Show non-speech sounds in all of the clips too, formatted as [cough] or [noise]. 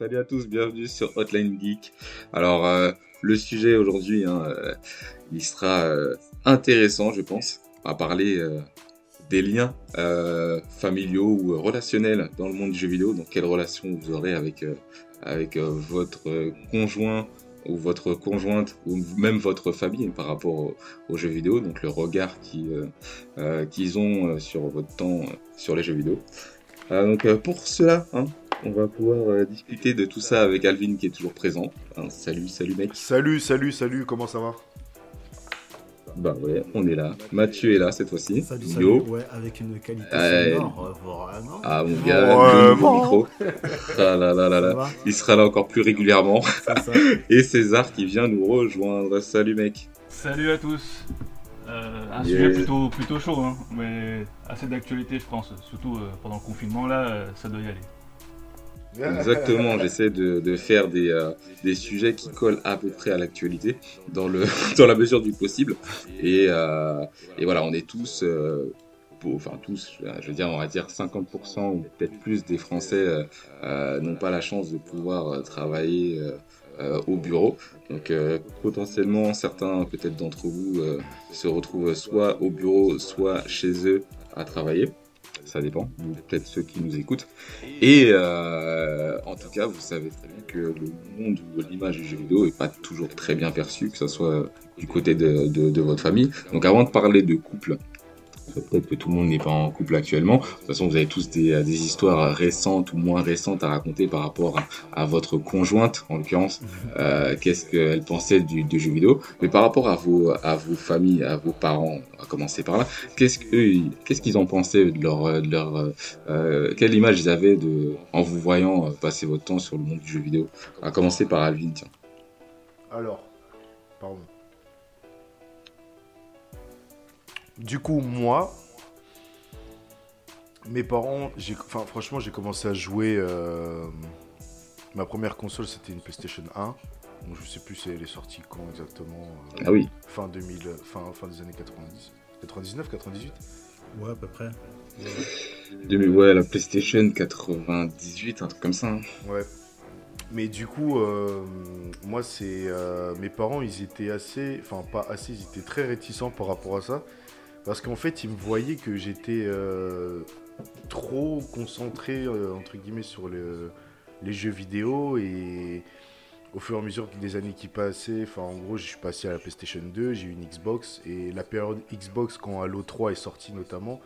salut à tous, bienvenue sur Hotline Geek. Alors, euh, le sujet aujourd'hui, hein, euh, il sera euh, intéressant, je pense, à parler des liens familiaux ou relationnels dans le monde du jeu vidéo. Donc, quelle relation vous aurez avec, avec votre conjoint ou votre conjointe ou même votre famille par rapport aux, jeux vidéo? Donc, le regard qu'ils ont sur votre temps sur les jeux vidéo. donc, pour cela, hein, on va pouvoir euh, discuter de tout ça avec Alvin qui est toujours présent. salut, salut mec. Salut, salut, salut, comment ça va? Bah ouais, on est là. Mathieu est là cette fois-ci. Salut, salut. Ouais, avec une qualité sonore euh, vraiment. Ah mon gars, le micro. Ah là là là là. Il sera là encore plus régulièrement. Ça. [laughs] Et César qui vient nous rejoindre. Salut mec. Salut à tous. Euh, un sujet plutôt, plutôt chaud, hein, mais assez d'actualité je pense. Surtout pendant le confinement là, ça doit y aller. Exactement, j'essaie de, faire des, euh, des, sujets qui collent à peu près à l'actualité dans, [laughs] dans la mesure du possible. Et, euh, et voilà, on est tous, euh, enfin tous, je veux dire, on va dire 50% ou peut-être plus des Français n'ont pas la chance de pouvoir travailler au bureau. Donc potentiellement, certains peut-être d'entre vous se retrouvent soit au bureau, soit chez eux à travailler ça dépend, peut-être ceux qui nous écoutent. Et euh, en tout cas, vous savez très bien que le monde ou l'image du jeu vidéo est pas toujours très bien perçu, que ce soit du côté de, de votre famille. Donc avant de parler de couple, Peut-être que tout le monde n'est pas en couple actuellement. De toute façon, vous avez tous des, euh, des histoires récentes ou moins récentes à raconter par rapport à, votre conjointe, en l'occurrence. Euh, Qu'est-ce qu'elle pensait du, du, jeu vidéo. Mais par rapport à vos, à vos familles, à vos parents, on va commencer par là. Qu'est-ce qu'ils qu'est-ce qu'ils en pensaient de leur, de leur euh, quelle image ils avaient de, en vous voyant passer votre temps sur le monde du jeu vidéo? On va commencer par Alvin, tiens. Alors, pardon. Du coup, moi, mes parents, enfin, franchement, j'ai commencé à jouer. Euh, ma première console, c'était une PlayStation 1. Donc, je sais plus si elle est sortie quand exactement. Euh, ah oui. Fin 2000, fin, fin des années 90. 99, 98 Ouais, à peu près. Ouais, ouais la PlayStation 98, un truc comme ça. Hein. Ouais. Mais du coup, euh, moi, c'est. mes parents, ils étaient assez. Enfin, pas assez, ils étaient très réticents par rapport à ça. Parce qu'en fait, il me voyait que j'étais euh, trop concentré, euh, entre guillemets, sur les jeux vidéo. Et au fur et à mesure des années qui passaient, enfin, en gros, je suis passé à la PlayStation 2, j'ai eu une Xbox. Et la période Xbox, quand Halo 3 est sorti notamment,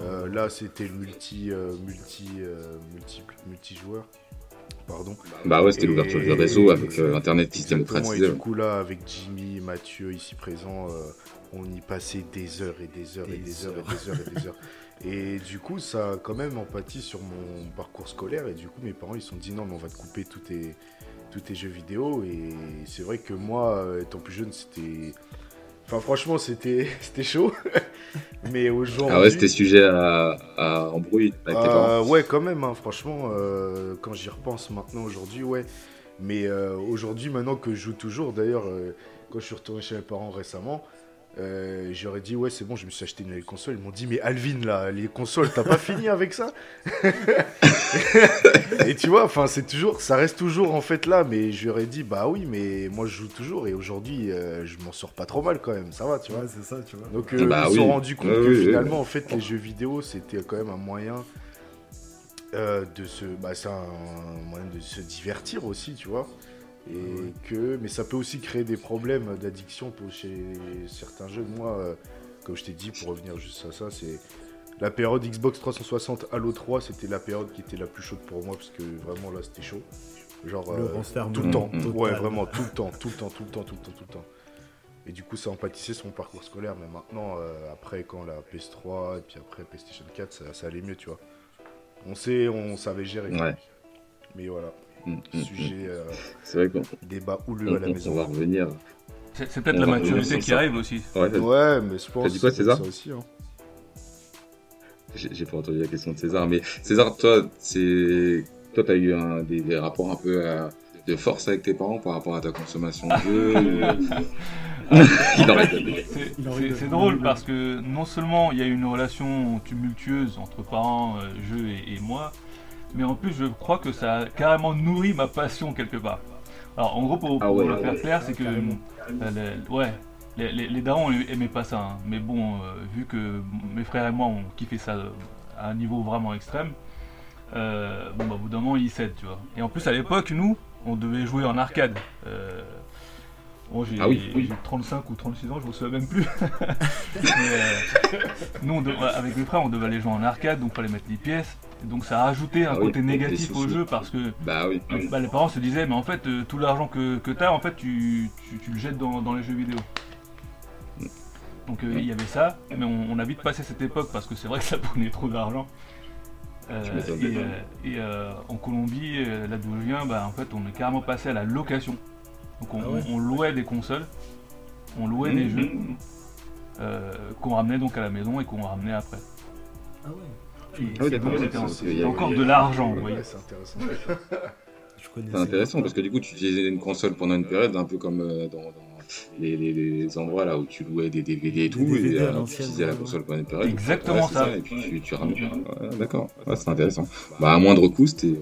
euh, là, c'était le multi, multi, multi, joueur. Pardon. Bah ouais, c'était l'ouverture du réseau avec Internet système Et du coup, là, avec Jimmy, Mathieu ici présent, on y passait des heures et des heures et des heures et des heures et des heures. Et du coup, ça a quand même empathie sur mon parcours scolaire. Et du coup, mes parents, ils se sont dit non, mais on va te couper tous tes, tous tes jeux vidéo. Et c'est vrai que moi, euh, étant plus jeune, c'était. Enfin, franchement, c'était [laughs] chaud. [laughs] mais aujourd'hui. Ah ouais, c'était sujet à, à embrouille avec tes euh, Ouais, quand même, hein, franchement, euh, quand j'y repense maintenant, aujourd'hui, ouais. Mais aujourd'hui, maintenant que je joue toujours, d'ailleurs, quand je suis retourné chez mes parents récemment, euh, j'aurais dit ouais c'est bon je me suis acheté une nouvelle console. Ils m'ont dit mais Alvin là les consoles t'as pas [laughs] fini avec ça [laughs] et tu vois enfin c'est toujours ça reste toujours en fait là. Mais j'aurais dit bah oui mais moi je joue toujours. Et aujourd'hui euh, je m'en sors pas trop mal quand même. Ça va tu vois. C'est ça tu vois. Donc euh, bah ils se sont rendus compte que finalement en fait les jeux vidéo c'était quand même un moyen de se bah c'est un moyen de se divertir aussi tu vois et que, mais ça peut aussi créer des problèmes d'addiction chez certains jeunes. Moi, euh, comme je t'ai dit, pour revenir juste à ça, c'est la période Xbox 360 Halo 3, c'était la période qui était la plus chaude pour moi parce que vraiment là c'était chaud. Genre euh, tout le temps, ouais vraiment tout le temps, tout le temps, tout le temps, tout le temps, tout le temps. Et du coup ça empâtissait son parcours scolaire, mais maintenant euh, après quand la PS3 et puis après PlayStation 4, ça, allait mieux, tu vois. On sait, on savait gérer. Mais voilà. Mm, mm, Sujet, mm. euh, c'est vrai qu'on débat houleux à la maison. On va revenir. C'est peut-être la maturité qui arrive aussi. Ouais, mais je pense dit quoi, César ça aussi. Hein. j'ai pas entendu la question de César, mais César, toi, c'est, toi, t'as eu des, rapports un peu euh, de force avec tes parents par rapport à ta consommation de jeux. c'est drôle parce que non seulement il y a une relation tumultueuse entre parents, euh, jeux et, moi, mais en plus je crois que ça a carrément nourri ma passion quelque part. Alors en gros pour, ah le faire clair, c'est que euh, ouais, les, les, darons aimaient pas ça, hein. mais bon, euh, vu que mes frères et moi ont kiffé ça à un niveau vraiment extrême, euh, bon bah au bout d'un moment ils cèdent, tu vois. Et en plus à l'époque, nous, on devait jouer en arcade. Euh, j'ai ah 35 ou 36 ans, je me souviens même plus. [laughs] nous, avec mes frères, on devait aller jouer en arcade, donc fallait mettre les pièces. donc ça a ajouté un ah côté négatif au jeu parce que bah, oui, bah, les parents se disaient, mais en fait, tout l'argent que, que tu as, en fait, tu, tu, le jettes dans, dans les jeux vidéo. Donc euh, il y avait ça, mais on, a vite passé cette époque parce que c'est vrai que ça [laughs] prenait trop d'argent. Euh, et, euh, en Colombie, là d'où je viens, bah, en fait, on est carrément passé à la location. Donc on, ah louait des consoles, on louait des mmh. jeux qu'on ramenait donc à la maison et qu'on ramenait après. Ah ouais. Ah c'était encore de l'argent, vous voyez. C'est intéressant. [laughs] C'est intéressant parce que du coup, tu utilisais une console pendant une période, un peu comme dans les, endroits là où tu louais des DVD et tout, et euh, tu utilisais la console pendant une période. Exactement ça. Et puis tu, tu ramènes. D'accord, c'est intéressant. Bah, à moindre coût, c'était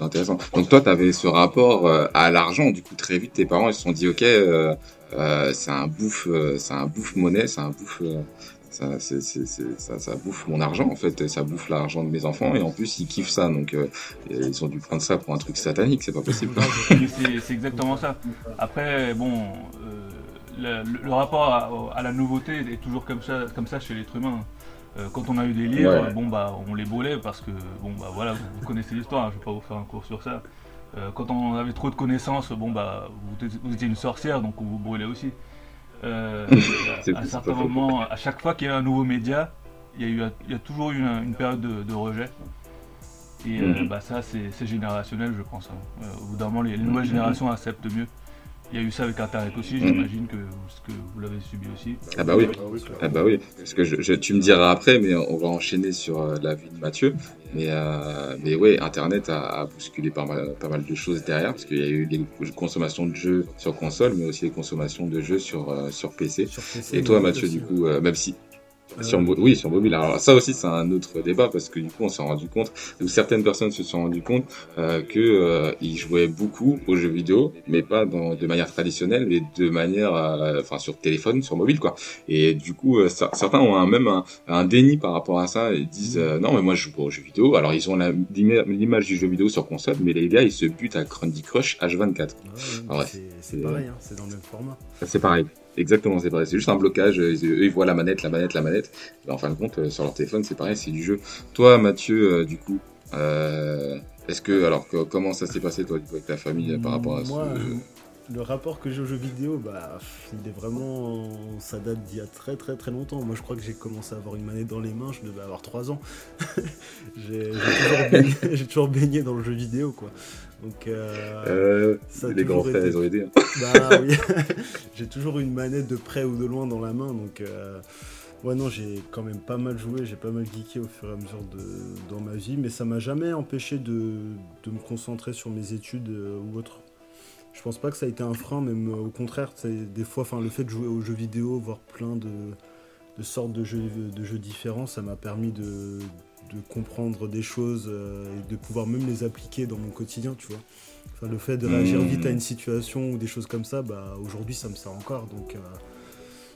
intéressant. Donc toi, tu avais ce rapport euh, à l'argent, du coup, très vite, tes parents ils se sont dit, ok, euh, c'est un bouffe, c'est un bouffe monnaie, c'est un bouffe ça, ça, ça, bouffe mon argent en fait, ça bouffe l'argent de mes enfants et en plus ils kiffent ça donc euh, ils ont dû prendre ça pour un truc satanique, c'est pas possible. c'est exactement ça. Après, bon, euh, le, rapport à, la nouveauté est toujours comme ça, comme ça chez l'être humain. Euh, quand on a eu des livres, bon bah on les brûlait parce que bon bah voilà, vous, connaissez l'histoire, hein, je vais pas vous faire un cours sur ça. quand on avait trop de connaissances, bon bah vous, vous étiez une sorcière donc on vous brûlait aussi. Euh, [laughs] à un certain moment, à chaque fois qu'il y a un nouveau média, il y a, eu, il y a toujours eu une, période de, rejet. Et euh, mhm. bah, ça, c'est générationnel, je pense. Hein. Euh, au bout d'un moment, les, nouvelles mhm. générations acceptent mieux. Il y a eu ça avec Internet aussi, mhm. j'imagine que, que, vous l'avez subi aussi. Ah bah oui, ah bah oui. parce que je, tu me diras après, mais on va enchaîner sur la vie de Mathieu. Mais, euh, mais ouais, Internet a, a, bousculé pas mal, pas mal de choses derrière, parce qu'il y a eu des consommations de jeux sur console, mais aussi des consommations de jeux sur, euh, sur, PC. Et toi, Mathieu, du coup, euh, même si sur, oui, sur mobile. Alors ça aussi, c'est un autre débat parce que du coup, on s'est rendu compte, ou certaines personnes se sont rendues compte euh, que euh, ils jouaient beaucoup aux jeux vidéo, mais pas dans, de manière traditionnelle, mais de manière, euh, enfin, sur téléphone, sur mobile, quoi. Et du coup, euh, certains ont un, même un, déni par rapport à ça et disent euh, non, mais moi, je joue pas aux jeux vidéo. Alors, ils ont l'image du jeu vidéo sur console, mais les gars, ils se butent à Candy Crush H24. Ouais, c'est pareil, hein, c'est dans le même format. C'est pareil. Exactement, c'est pareil. C'est juste un blocage. Eux, ils voient la manette, la manette, la manette. en fin de compte, euh, sur leur téléphone, c'est pareil, c'est du jeu. Toi, Mathieu, euh, du coup, euh, est-ce que, alors, comment ça s'est passé, toi, du coup, avec ta famille par rapport à Moi, le rapport que j'ai aux jeux vidéo, bah, il est vraiment. Ça date d'il y a très très très longtemps. Moi, je crois que j'ai commencé à avoir une manette dans les mains, je devais avoir 3 ans. [laughs] j'ai toujours, [laughs] toujours, baigné dans le jeu vidéo, quoi. Donc, euh, euh les grands frères, ils ont aidé. Hein. [laughs] Bah oui, [laughs] [laughs] j'ai toujours une manette de près ou de loin dans la main, donc. Euh... Ouais, non, j'ai quand même pas mal joué, j'ai pas mal geeké au fur et à mesure de, dans ma vie, mais ça m'a jamais empêché de, de, me concentrer sur mes études euh, ou autre. Je pense pas que ça a été un frein, même au contraire, des fois, enfin, le fait de jouer aux jeux vidéo, voir plein de, de sortes de jeux, de jeux différents, ça m'a permis de, de comprendre des choses euh, et de pouvoir même les appliquer dans mon quotidien, tu vois. Enfin, le fait de réagir vite à une situation ou des choses comme ça, bah, aujourd'hui, ça me sert encore. Donc, euh,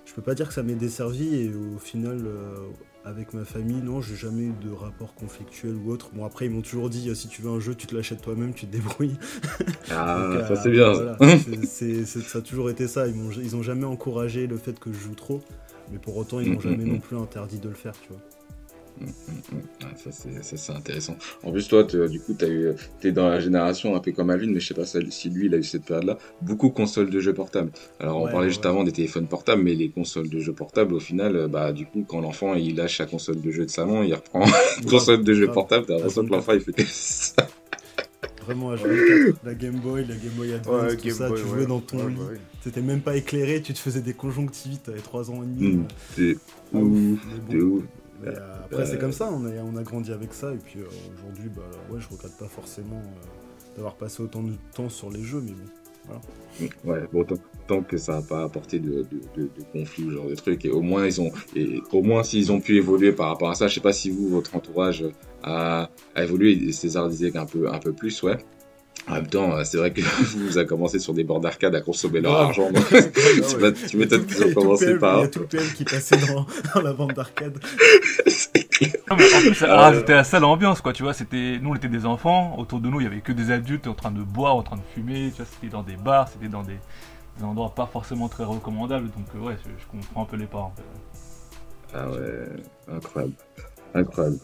je peux pas dire que ça m'ait desservi et au final, euh, avec ma famille, non, j'ai jamais eu de rapport conflictuel ou autre. Bon, après, ils m'ont toujours dit si tu veux un jeu, tu te l'achètes toi-même, tu te débrouilles. [laughs] Ah, ça c'est bien. [laughs] ça a toujours été ça. Ils, ils ont jamais encouragé le fait que je joue trop, mais pour autant, ils m'ont mm, jamais mm, non mm. plus interdit de le faire, tu vois. Ça c'est intéressant. En plus toi du coup tu es dans la génération un peu comme Alvin mais je sais pas si lui il a eu cette période là beaucoup consoles de jeux portables. Alors on parlait juste avant des téléphones portables mais les consoles de jeux portables au final bah du coup quand l'enfant il lâche sa console de jeux de salon il reprend [laughs] une console de jeux portable t'as l'impression que l'enfant il fait ça. Vraiment à jouer la Game Boy, la Game Boy Advance, tout ça, tu jouais dans ton lit. Bah T'étais même pas éclairé, tu te faisais des conjonctivites, t'avais 3 ans et demi. Mmh, ouf, ouf. Après, c'est comme ça, on a, on a grandi avec ça, et puis aujourd'hui, bah, ouais, je regrette pas forcément d'avoir passé autant de temps sur les jeux, mais bon. Ouais, bon, tant, que ça n'a pas apporté de, de, de, conflits, genre de trucs, et au moins ils ont, et au moins s'ils ont pu évoluer par rapport à ça, je sais pas si vous, votre entourage a, a évolué, César disait qu'un peu, un peu plus, ouais. En même temps, c'est vrai que [laughs] vous avez commencé sur des bords d'arcade à consommer leur argent. [laughs] tu m'étonnes qu'ils ont commencé par. Il y a tout le PM qui passait dans, dans la vente d'arcade. [laughs] en plus, ah, c'était la sale ambiance, quoi. Tu vois, c'était, nous, on était des enfants. Autour de nous, il y avait que des adultes en train de boire, en train de fumer. Tu vois, c'était dans des bars, c'était dans des, endroits pas forcément très recommandables. Donc, euh, ouais, je, comprends un peu les parents. Ah ouais, incroyable, incroyable.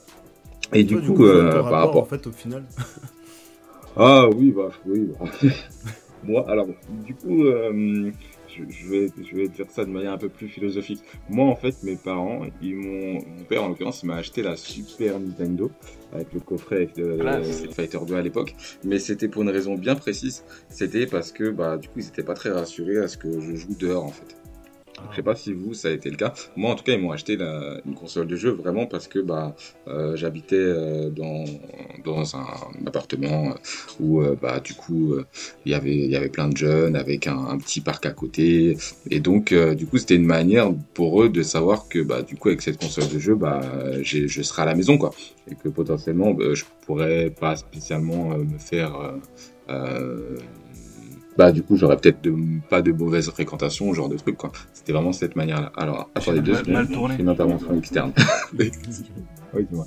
Et, du, coup, euh, par rapport, en fait, au final. Ah oui, bah oui. Bah. [laughs] Moi, alors, du coup, euh, je, vais, je vais dire ça de manière un peu plus philosophique. Moi, en fait, mes parents, ils m'ont, mon père en l'occurrence, m'a acheté la Super Nintendo avec le coffret avec le, Street Fighter 2 à l'époque. Mais c'était pour une raison bien précise. C'était parce que, bah, du coup, ils n'étaient pas très rassurés à ce que je joue dehors, en fait. Je sais pas si vous, ça a été le cas. Moi, en tout cas, ils m'ont acheté une console de jeu vraiment parce que bah, euh, j'habitais euh, dans, dans un, appartement où euh, bah, du coup, il y avait il y avait plein de jeunes avec un, petit parc à côté. Et donc, du coup, c'était une manière pour eux de savoir que bah, du coup, avec cette console de jeu, bah, je serai à la maison. quoi. Et que potentiellement, je pourrais pas spécialement me faire bah du coup j'aurais peut-être pas de mauvaise fréquentation, genre de truc quoi. C'était vraiment cette manière-là. Alors attendez deux secondes, une intervention externe. [laughs] oui, dis-moi.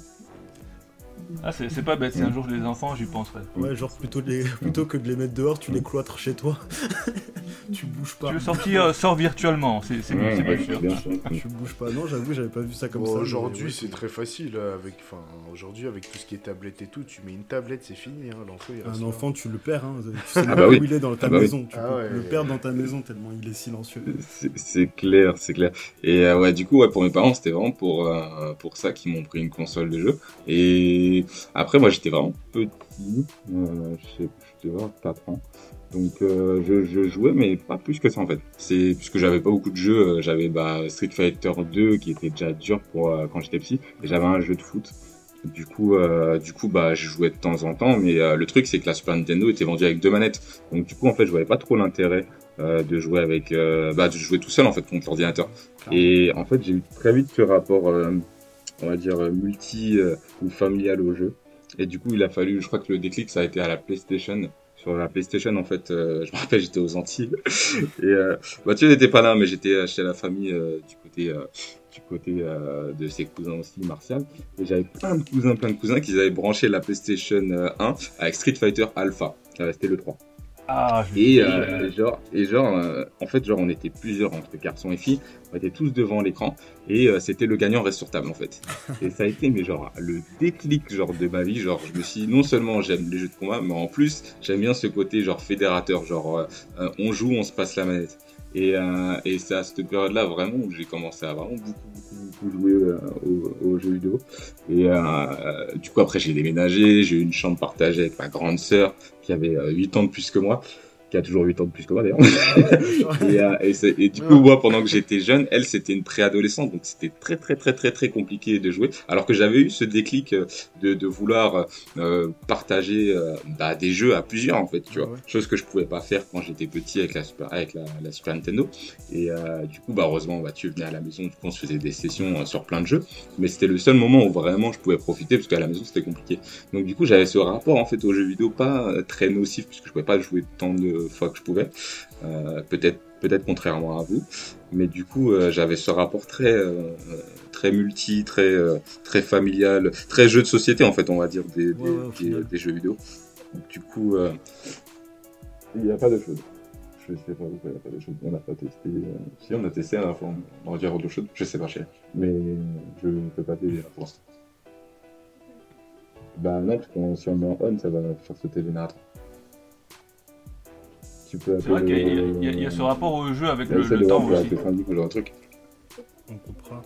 Ah, c'est pas bête, si un jour j'ai des enfants, j'y penserai. Ouais, genre plutôt, les... plutôt que de les mettre dehors, tu les cloîtres chez toi. [laughs] tu bouges pas. Tu veux sortir, euh, sors virtuellement, c'est pas sûr. tu bouges pas, non, j'avoue, j'avais pas vu ça comme ça. Aujourd'hui, c'est très facile. Euh, avec, enfin, aujourd'hui, avec tout ce qui est tablette et tout, tu mets une tablette, c'est fini. Hein, l'enfant, un enfant, tu le perds. Hein. Tu sais ah bah où il est dans ta ah bah maison. Tu ah peux le perdre dans ta maison tellement il est silencieux. C'est clair, c'est clair. Et euh, ouais, du coup, ouais, pour mes parents, c'était vraiment pour, pour ça qu'ils m'ont pris une console de jeu. Et après, moi, j'étais vraiment petit. Euh, j'étais vraiment 4 ans. Donc, euh, je, jouais, mais pas plus que ça, en fait. C'est puisque j'avais pas beaucoup de jeux. Euh, j'avais bah, Street Fighter 2, qui était déjà dur pour quand j'étais petit. Et j'avais un jeu de foot. Du coup, du coup, bah, je jouais de temps en temps. Mais le truc, c'est que la Super Nintendo était vendue avec deux manettes. Donc, du coup, en fait, je voyais pas trop l'intérêt de jouer avec, bah, de jouer tout seul, en fait, contre l'ordinateur. Et en fait, j'ai eu très vite ce rapport on va dire, multi euh, ou familial au jeu. Et du coup, il a fallu, je crois que le déclic, ça a été à la PlayStation. Sur la PlayStation, en fait, euh, [laughs] je me rappelle, j'étais aux Antilles. [laughs] et euh, tu n'étais pas là, mais j'étais chez la famille du côté du côté de ses cousins aussi, Martial. Et j'avais plein de cousins, plein de cousins qui avaient branché la PlayStation 1 avec Street Fighter Alpha. C'était le 3. Ah, et, genre, et genre en fait, genre, on était plusieurs entre garçons et filles on était tous devant l'écran et euh, c'était le gagnant reste sur table en fait. [laughs] Et ça a été mais genre le déclic genre de ma vie, genre je me suis non seulement j'aime les jeux de combat mais en plus j'aime bien ce côté genre fédérateur, genre euh, euh, on joue, on se passe la manette. Et, et c'est à cette période-là vraiment où j'ai commencé à vraiment beaucoup, beaucoup, beaucoup jouer aux, jeux vidéo. Et du coup après j'ai déménagé, j'ai eu une chambre partagée avec ma grande sœur qui avait 8 ans de plus que moi qui a toujours 8 ans de plus que moi d'ailleurs. [laughs] Euh, et, du coup, moi, pendant que j'étais jeune, elle, c'était une préadolescente, donc c'était très, très, très, très, très compliqué de jouer. Alors que j'avais eu ce déclic euh, de, de vouloir euh, partager bah, des jeux à plusieurs, en fait, tu vois. Chose que je pouvais pas faire quand j'étais petit avec la Super, avec la, la Super Nintendo. Et du coup, bah, heureusement, bah, tu venais à la maison, du coup, on se faisait des sessions sur plein de jeux. Mais c'était le seul moment où vraiment je pouvais profiter, parce qu'à la maison, c'était compliqué. Donc, du coup, j'avais ce rapport, en fait, aux jeux vidéo pas très nocif, puisque je pouvais pas jouer tant de fois que je pouvais. Euh, peut-être peut-être contrairement à vous, mais du coup euh, j'avais ce rapport très euh, très multi, très très familial, très jeu de société en fait on va dire des, des, jeux vidéo. Du coup il n'y a pas de choses. Je sais pas pourquoi il n'y a pas de choses. On n'a pas testé. Si on a testé à la fois, on va dire autre chose. Je sais pas cher, mais je ne peux pas dire pour l'instant. Bah non, parce que si on met en on, ça va faire sauter le C'est vrai qu'il y, a ce rapport au jeu avec le, le temps aussi. un truc. On coupera.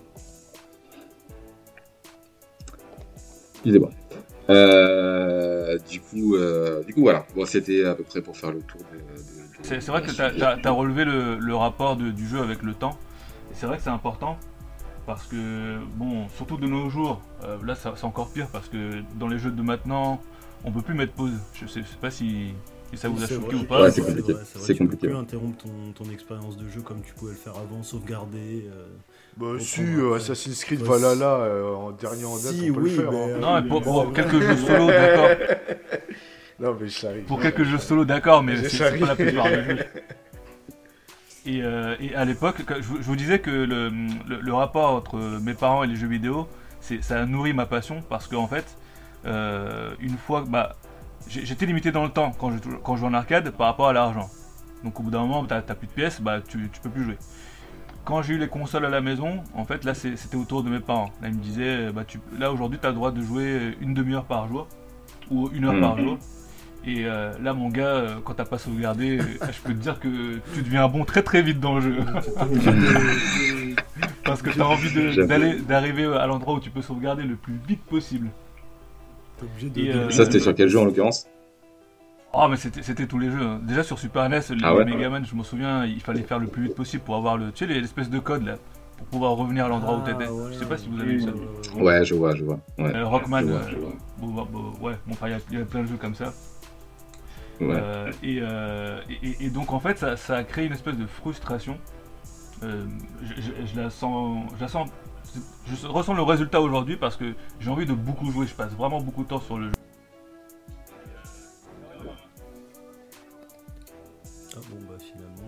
Excusez-moi. Euh, du coup, euh, du coup voilà. Bon, c'était à peu près pour faire le tour de. c'est vrai que tu as, relevé le, rapport du jeu avec le temps. Et c'est vrai que c'est important. Parce que, bon, surtout de nos jours, là c'est encore pire parce que dans les jeux de maintenant, on peut plus mettre pause. Je sais, sais pas si, ça vous a choqué ou pas. Ouais, c'est compliqué. C'est compliqué. Tu peux interrompre ton, ton expérience de jeu comme tu pouvais le faire avant, sauvegarder. Bah si, euh, Assassin's Creed Valhalla euh, en dernier en date, on peut le faire. Hein. Non, mais pour, quelques jeux [laughs] solo, d'accord. Non, mais j'arrive. Pour quelques jeux solo, d'accord, mais c'est pas la plupart des jeux. [laughs] Et, euh, et, à l'époque, je, vous disais que le, le, rapport entre mes parents et les jeux vidéo, ça a nourri ma passion parce qu'en fait, une fois, bah, j'étais limité dans le temps quand je, quand je joue en arcade par rapport à l'argent. Donc au bout d'un moment, t'as plus de pièces, bah tu, tu peux plus jouer quand j'ai eu les consoles à la maison, en fait, là, c'était autour de mes parents. Là, ils me disaient, bah, tu, là, aujourd'hui, tu as le droit de jouer une demi-heure par jour, ou une heure par mhm. jour. Et euh, là, mon gars, euh, quand t'as pas sauvegardé, euh, [laughs] je peux te dire que tu deviens bon très très vite dans le jeu. [laughs] Parce que tu as envie d'arriver à l'endroit où tu peux sauvegarder le plus vite possible. Ça, c'était sur quel jeu en l'occurrence Oh, mais c'était tous les jeux. Hein. Déjà sur Super NES, les ah Mega Man, je me souviens, il fallait faire le plus vite possible pour avoir le, tu sais, l'espèce de code là, pour pouvoir revenir à l'endroit où ah, t'étais. Je sais pas si vous avez vu ça. Ouais, je vois, je vois. Ouais, euh, Rockman, euh, Bon, bah, bah, ouais, bon, il y, a plein de jeux comme ça. Ouais. Euh, et, et, donc en fait, ça, ça, a créé une espèce de frustration. Je, je, la sens, je la sens, je ressens le résultat aujourd'hui parce que j'ai envie de beaucoup jouer. Je passe vraiment beaucoup de temps sur le jeu.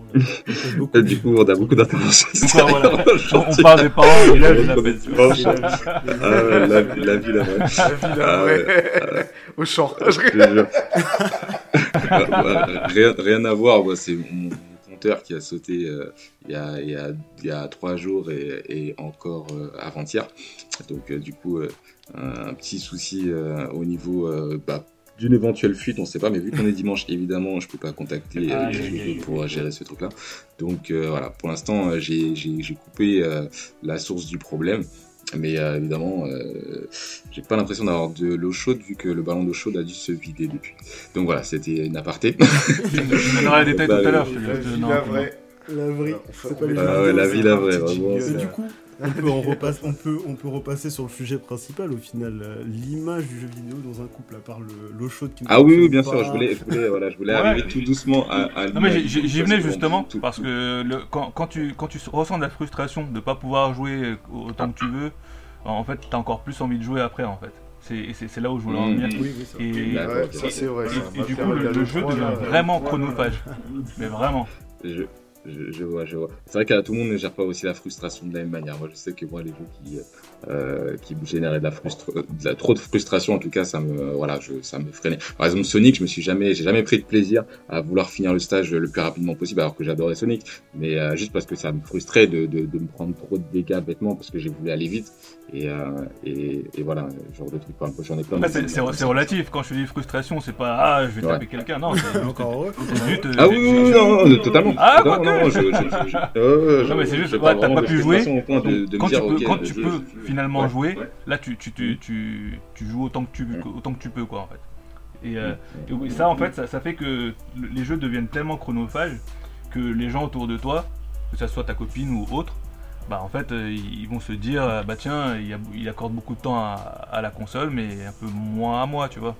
[laughs] du coup, on a beaucoup d'interventions. [laughs] on parle des parents et là, je l'appelle. Ah la, vie, la vraie. La vie, la ah vraie. Au champ. [laughs] rien, rien à voir, c'est mon compteur qui a sauté euh, il, y a, il, y a, il y a trois jours et, et encore euh, avant-hier. Donc, euh, du coup, un petit souci au niveau bah, d'une éventuelle fuite, on ne sait pas, mais vu qu'on est dimanche, évidemment, je peux pas contacter euh, pour gérer ce truc-là. Donc voilà, pour l'instant, j'ai coupé la source du problème. Mais évidemment, j'ai pas l'impression d'avoir de l'eau chaude vu que le ballon d'eau chaude a dû se vider depuis. Donc voilà, c'était une aparté. [laughs] je donnerai les détails tout à l'heure. La vraie. La vraie. la vie, la vraie, vraiment. du coup, on peut, on, repasse, on, peut, on peut repasser sur le sujet principal au final. Euh, l'image du jeu vidéo dans un couple, à part l'eau chaude qui Ah oui, oui, bien sûr, je voulais, je voulais, voilà, je voulais arriver tout doucement à, à Non, mais j'y venais justement, parce que le, quand, quand, tu, quand tu ressens de la frustration de ne pas pouvoir jouer autant que tu veux, en fait, tu as encore plus envie de jouer après, en fait. C'est là où je voulais en venir. Mmh. Oui, oui, et, ça c'est vrai. Et, du coup, le, jeu devient vraiment chronophage. Mais vraiment. Je, vois, je vois. C'est vrai qu'à tout le monde ne gère pas aussi la frustration de la même manière. Moi, je sais que moi, les jeux qui, euh, qui me généraient de la, frustre... de la trop de frustration, en tout cas, ça me, voilà, je, ça me freinait. Par exemple, Sonic, je me suis jamais, j'ai jamais pris de plaisir à vouloir finir le stage le plus rapidement possible, alors que j'adorais Sonic. Mais euh, juste parce que ça me frustrait de, de, de, me prendre trop de dégâts bêtement parce que j'ai voulu aller vite. Et, euh, et, et, voilà, genre de trucs. J'en ai plein. c'est relatif. Quand je dis frustration, c'est pas ah, je vais taper quelqu'un. Non, c'est encore heureux. ah oui, oui, non, totalement. Ah, quoi [laughs] non, mais c'est juste, t'as pas pu jouer. Quand tu peux finalement jouer, là tu, tu, tu, tu, tu joues autant que tu, autant que tu peux, quoi, en fait. Et, euh, et ça, en fait, ça, ça, fait que les jeux deviennent tellement chronophages que les gens autour de toi, que ce soit ta copine ou autre, bah en fait, euh, ils vont se dire, bah tiens, il, il accorde beaucoup de temps à, à, la console, mais un peu moins à moi, tu vois.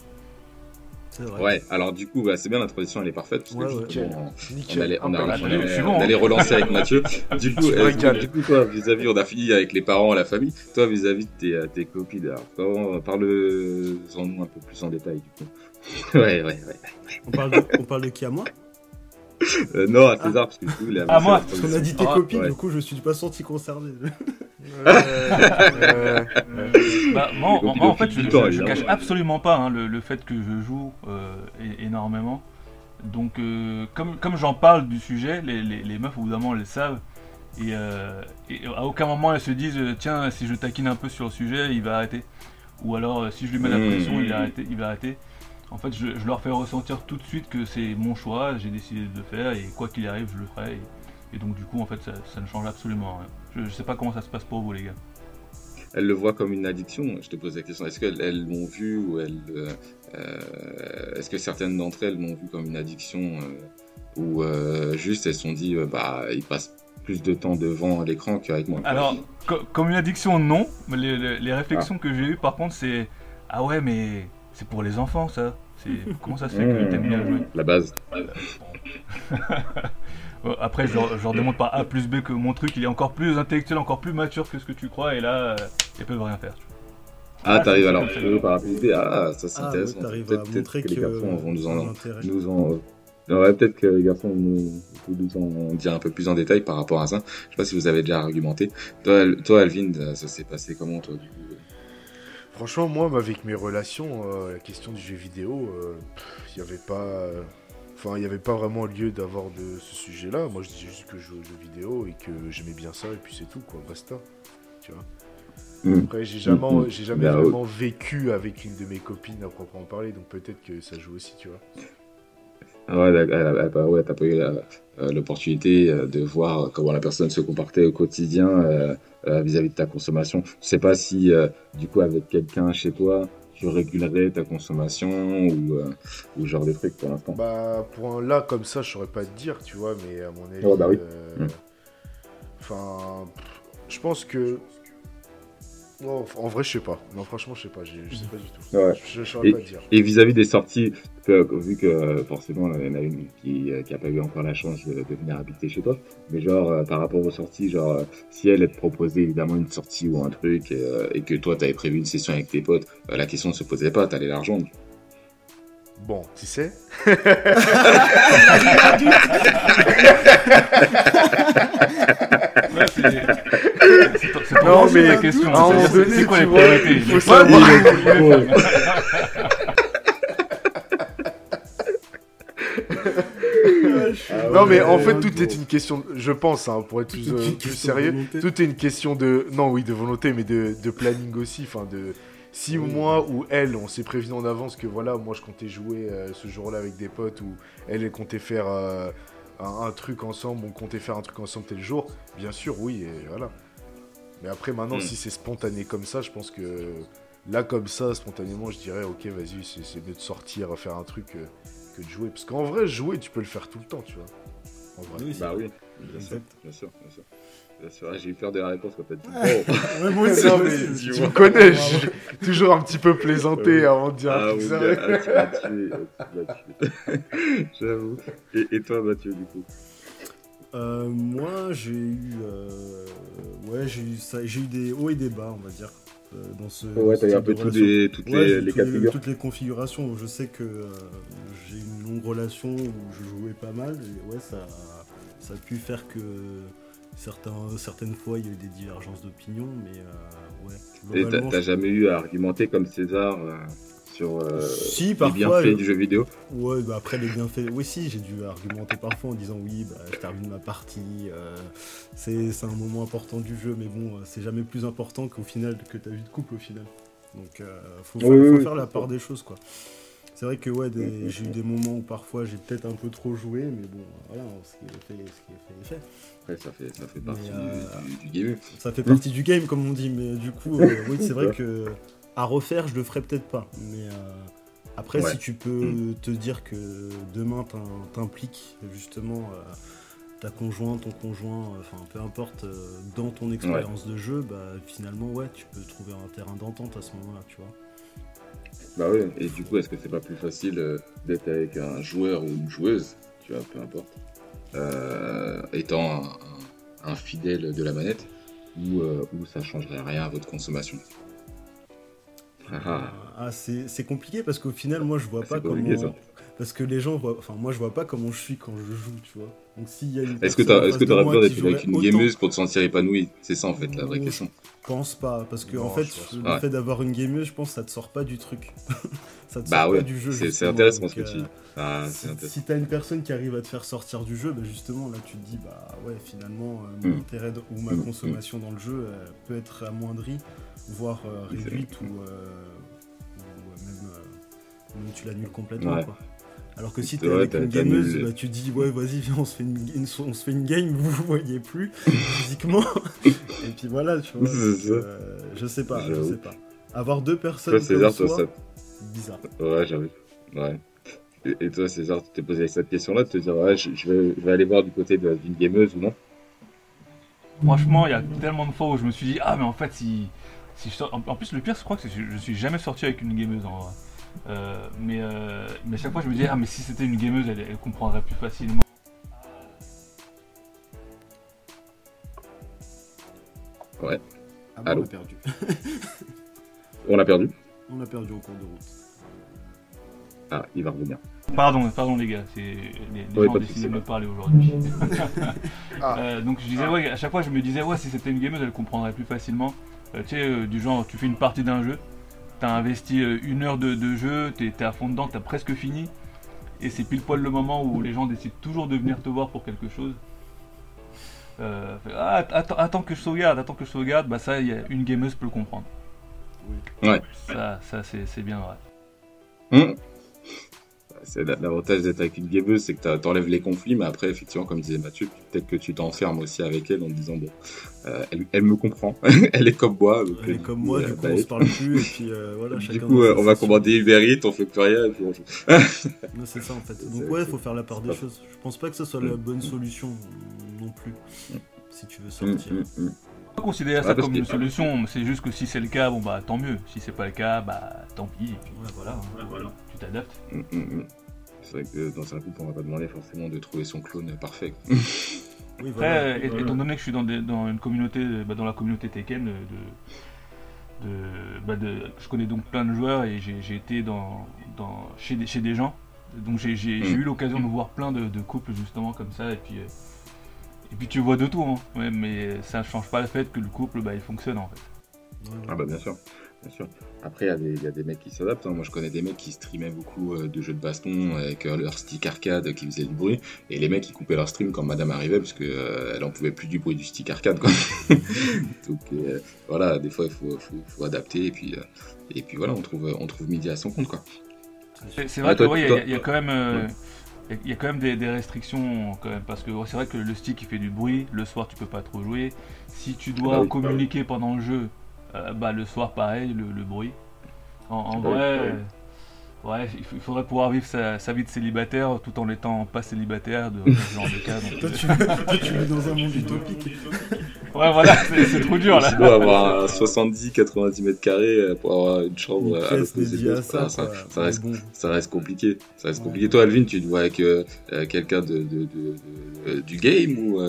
Ouais, alors du coup, bah, c'est bien, la transition elle est parfaite. Parce que on, allait, on, allait, relancer avec Mathieu. [laughs] du, coup, du coup, toi, vis-à-vis, on a fini avec les parents, la famille. Toi, vis-à-vis de tes, euh, tes copines, alors, parle-en nous un peu plus en détail, du coup. [laughs] ouais, ouais, ouais. On parle de, on parle de qui à moi? Euh, non, à César, parce que du coup, il a. Ah, moi Parce qu'on a dit tes ah, copines, du coup, je suis pas senti concerné. euh, [laughs] bah, moi, en, fait, je, je, cache absolument pas hein, le, fait que je joue euh, énormément. Donc, euh, comme, comme j'en parle du sujet, les, les, les, meufs, évidemment, elles le savent. Et, euh, et, à aucun moment elles se disent tiens si je taquine un peu sur le sujet il va arrêter ou alors si je lui mets la mmh. pression il va arrêter, il va arrêter en fait, je, leur fais ressentir tout de suite que c'est mon choix, j'ai décidé de le faire et quoi qu'il arrive, je le ferai. Et, donc, du coup, en fait, ça, ne change absolument rien. Je, ne sais pas comment ça se passe pour vous, les gars. Elles le voient comme une addiction. Je te pose la question. Est-ce qu'elles m'ont vu ou elles, euh, est-ce que certaines d'entre elles m'ont vu comme une addiction euh, ou euh, juste elles se sont dit bah ils passent plus de temps devant l'écran qu'avec moi? Alors, comme une addiction, non. Les, les, réflexions ah. que j'ai eues, par contre, c'est Ah ouais, mais c'est pour les enfants, ça. [laughs] Comment ça se fait que t'aimes bien jouer La base. [laughs] Après, je, leur demande pas A plus B que mon truc, il est encore plus intellectuel, encore plus mature que ce que tu crois, et là, ils peuvent rien faire. Ah, ah t'arrives alors par rapidité. Ah, ça c'est ah, intéressant. peut-être que, les garçons vont nous en, nous en, peut-être que les garçons vont nous en dire un peu plus en détail par rapport à ça. Je sais pas si vous avez déjà argumenté. Toi, toi Alvin, ça s'est passé comment toi du coup? Franchement, moi, avec mes relations, euh, la question du jeu vidéo, il euh, n'y avait pas. Enfin, il n'y avait pas vraiment lieu d'avoir de ce sujet-là. Moi, je disais juste que je jouais aux jeux vidéo et que j'aimais bien ça, et puis c'est tout, quoi. Basta. Tu vois. Mm. Après, j'ai jamais, mm, mm. j'ai jamais bah, vraiment vécu avec une de mes copines à proprement parler, donc peut-être que ça joue aussi, tu vois. Ouais, ouais t'as pas eu euh, l'opportunité euh, de voir comment la personne se comportait au quotidien euh, vis-à-vis de ta consommation. Je sais pas si, du coup, avec quelqu'un chez toi, tu régulerais ta consommation ou, ou genre des trucs pour l'instant Bah, pour un là, comme ça, je saurais pas te dire, tu vois, mais à mon avis. bah oui. Enfin, je pense que en vrai, je sais pas. Non, franchement, je sais pas. Je sais pas du tout. Je, je saurais et, pas dire. Et vis-à-vis des sorties, vu que euh, forcément, il y en a une qui, n'a euh, pas eu encore la chance de, venir habiter chez toi, mais genre, euh, par rapport aux sorties, genre, si elle, te proposait évidemment une sortie ou un truc et, que toi, tu avais prévu une session avec tes potes, la question ne se posait pas, t'allais la rejoindre. Bon, tu sais. [laughs] [laughs] [laughs] C'est non, mais la question. C'est quoi les priorités Il faut savoir. [laughs] non mais en fait tout est une question, je pense, hein, pour être plus, euh, sérieux, tout est une question de, non oui de volonté, mais de, de planning aussi, enfin de, si moi ou elle, on s'est prévenu en avance que voilà, moi je comptais jouer euh, ce jour-là avec des potes ou elle, elle comptait faire euh, un, truc ensemble, on comptait faire un truc ensemble tel jour, bien sûr, oui, et voilà. Mais après, maintenant, hmm. si c'est spontané comme ça, je pense que là, comme ça, spontanément, je dirais, ok, vas-y, c'est mieux de sortir, faire un truc euh, que de jouer. Parce qu'en vrai, jouer, tu peux le faire tout le temps, tu vois. En vrai. Oui, bah oui, bien sûr, bien sûr, bien sûr. J'ai eu peur de la réponse quand t'as dit oh. moi aussi, tu me connais, j'ai toujours un petit peu plaisanté avant de dire ah, un sérieux. [laughs] J'avoue. Et, et, toi, Mathieu, du coup euh, Moi, j'ai eu, euh, ouais, j'ai eu, ça, j'ai eu des hauts et des bas, on va dire. Euh, dans ce, ouais, t'as eu un peu toutes les, toutes les, les, toutes les configurations. Je sais que euh, j'ai une longue relation où je jouais pas mal. Et ouais, ça, ça a pu faire que Certains, certaines fois, il y a eu des divergences d'opinion, mais euh, ouais. T'as jamais eu à argumenter comme César euh, sur euh, si, les bienfaits du jeu vidéo Ouais, bah après les bienfaits, oui, si, j'ai dû argumenter parfois en disant oui, bah, je termine ma partie, c'est un moment important du jeu, mais bon, c'est jamais plus important qu'au final que ta vie de couple au final. Donc, faut, faut faire la part des choses, quoi. C'est vrai que ouais, j'ai eu des moments où parfois j'ai peut-être un peu trop joué, mais bon, voilà, ce qui est fait, ce qui est fait, est fait. Après, ça fait, ça fait partie du, du, game. Ça fait partie du game, comme on dit, mais du coup, euh, oui, c'est vrai [laughs] que à refaire, je le ferais peut-être pas. Mais euh, après, si tu peux mm. te dire que demain t'impliques justement euh, ta conjointe, ton conjoint, enfin peu importe, dans ton expérience de jeu, bah finalement, ouais, tu peux trouver un terrain d'entente à ce moment-là, tu vois. Bah oui, et du coup, est-ce que c'est pas plus facile euh, d'être avec un joueur ou une joueuse, tu vois, peu importe, euh, étant un, fidèle de la manette, ou, euh, ou ça changerait rien à votre consommation? Ah, ah c'est compliqué parce qu'au final, moi, je vois pas comment. Parce que les gens voient. Enfin, moi, je vois pas comment je suis quand je joue, tu vois. Donc, s'il y a Est-ce que que t'aurais peur d'être avec une gameuse pour te sentir épanoui C'est ça, en fait, la vraie question. Je pense pas. Parce que, en fait, le fait d'avoir une gameuse, je pense, ça te sort pas du truc. [laughs] ça te bah sort pas du jeu. C'est intéressant ce que tu dis. Euh, ah, si, t'as une personne qui arrive à te faire sortir du jeu, bah, justement, là, tu te dis, bah ouais, finalement, euh, mon hmm. intérêt ou ma hmm. consommation dans le jeu peut être amoindrie, voire euh, réduite, ou, ou même, tu l'annules complètement. Quoi. Alors que si t'es avec une gameuse, bah, tu dis ouais vas-y viens on se fait une, on se fait une game, [laughs] vous vous voyez plus [laughs] physiquement. et puis voilà, tu vois. Euh, je sais pas, je sais pas. Avoir deux personnes César, comme toi, ça... bizarre. Ouais, j'avoue. Ouais. Et, toi César, tu t'es posé cette question-là, de te dire ouais je, vais, aller voir du côté d'une gameuse ou non? Franchement, il y a tellement de fois où je me suis dit, ah, mais en fait, si, si je en, plus, le pire, je crois que je, suis jamais sorti avec une gameuse en vrai. Euh, mais, euh, mais à chaque fois, je me dis, ah, mais si c'était une gameuse, elle, comprendrait plus facilement. Ouais. Ah [laughs] on a perdu. on l'a perdu On l'a perdu en cours de route. Ah, il va revenir. Pardon, pardon les gars, c'est les, gens ont décidé de me parler aujourd'hui. Ah. [laughs] Euh, donc je disais ouais, à chaque fois je me disais ouais si c'était une gameuse elle comprendrait plus facilement. Euh, tu sais euh, du genre tu fais une partie d'un jeu, t'as investi une heure de, jeu, t'es à fond dedans, t'as presque fini, et c'est pile poil le moment où les gens décident toujours de venir te voir pour quelque chose. ah, attends, que je sauvegarde, attends que je sauvegarde, bah ça y a, une gameuse peut le comprendre. Oui. Ouais. Ça, ça c'est bien vrai. Hum c'est l'avantage d'être avec une gameuse, c'est que tu enlèves les conflits, mais après, effectivement, comme disait Mathieu, peut-être que tu t'enfermes aussi avec elle en disant, bon, euh, elle, me comprend, [laughs] elle est comme moi. elle est comme moi, du coup, on se parle plus, et puis euh, voilà, chacun. Du coup, on va commander Uber Eats, on fait plus rien, et puis on [laughs] non, c'est ça, en fait. Donc, ouais, il faut faire la part des choses. Je pense pas que ce soit la bonne solution non plus, si tu veux sortir. Mm, mm, mm. pas considérer ça comme une solution, c'est juste que si c'est le cas, bon bah tant mieux. Si c'est pas le cas, bah tant pis. Et puis, voilà, voilà. Tu t'adaptes. C'est vrai que dans un couple, on va pas demander forcément de trouver son clone parfait. [laughs] oui, Après, étant donné que je suis dans, dans une communauté, bah, dans la communauté Tekken, de, bah, de, je connais donc plein de joueurs et j'ai été dans, dans, chez, des, chez des gens. Donc j'ai mm. eu l'occasion de voir plein de, couples justement comme ça et puis euh, et puis tu vois de tout, hein. mais ça ne change pas le fait que le couple bah, il fonctionne en fait. Ah bah bien sûr. Bien sûr. Après, il y, a des mecs qui s'adaptent. Hein. Moi, je connais des mecs qui streamaient beaucoup euh, de jeux de baston avec euh, leur stick arcade qui faisait du bruit. Et les mecs, ils coupaient leur stream quand madame arrivait parce qu'elle euh, en pouvait plus du bruit du stick arcade. Quoi. [laughs] Donc, voilà, des fois, il faut, faut, adapter. Et puis, et puis voilà, on trouve, on trouve midi à son compte. quoi. C'est vrai qu'il y, a quand même. Il y a quand même des, restrictions quand même parce que c'est vrai que le stick il fait du bruit, le soir tu peux pas trop jouer. Si tu dois ah communiquer pendant le jeu, euh, bah, le soir, pareil, le, bruit. En, vrai, ouais, il faudrait pouvoir vivre sa, vie de célibataire tout en étant pas célibataire de ce genre de cas. toi, tu, toi, tu vis dans un monde utopique. ouais, voilà, c'est trop dur là. Tu dois avoir 70-90 mètres carrés euh, pour avoir une chambre à l'opposé ça, ça, ça, reste, ça reste compliqué. Ça reste compliqué. Toi, Alvin, tu te vois avec euh, quelqu'un de, de, de, du game ou,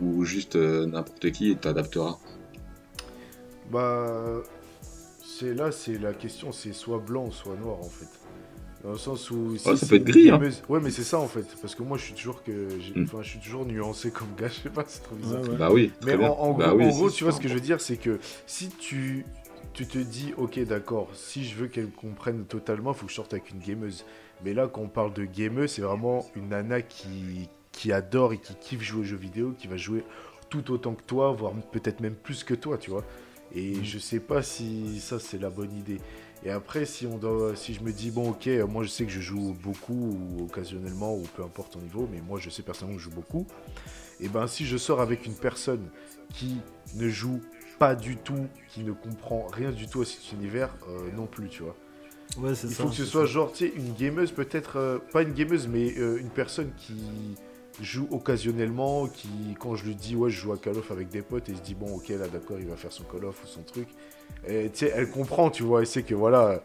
ou juste n'importe qui et t'adapteras? Bah, c'est là, c'est la question, c'est soit blanc, soit noir en fait. Dans le sens où. ça peut être gris, hein. Ouais, mais c'est ça en fait. Parce que moi, je suis toujours que. Hmm. Enfin, je suis toujours nuancé comme gars, [laughs] je sais pas, c'est trop bizarre. Bah oui. Mais en, bah gros, tu vois, ce que je veux dire, c'est que si tu. Tu te dis, ok, d'accord, si je veux qu'elle comprenne totalement, il faut que je sorte avec une gameuse. Mais là, quand on parle de gameuse, c'est vraiment une nana qui, qui adore et qui kiffe jouer aux jeux vidéo, qui va jouer tout autant que toi, voire peut-être même plus que toi, tu vois. Et je sais pas si ça c'est la bonne idée. Et après, si, on doit, si je me dis, bon, ok, moi je sais que je joue beaucoup, ou occasionnellement, ou peu importe ton niveau, mais moi je sais personnellement que je joue beaucoup, et ben si je sors avec une personne qui ne joue pas du tout, qui ne comprend rien du tout à cet univers, euh, non plus, tu vois. Ouais, Il faut que ce soit genre, tu sais, une gameuse, peut-être, euh, pas une gameuse, mais euh, une personne qui joue occasionnellement, qui, quand je lui dis, ouais, je joue à Call of avec des potes, et il se dit, bon, ok, là, d'accord, il va faire son Call of ou son truc. Et tu sais, elle comprend, tu vois, elle sait que voilà,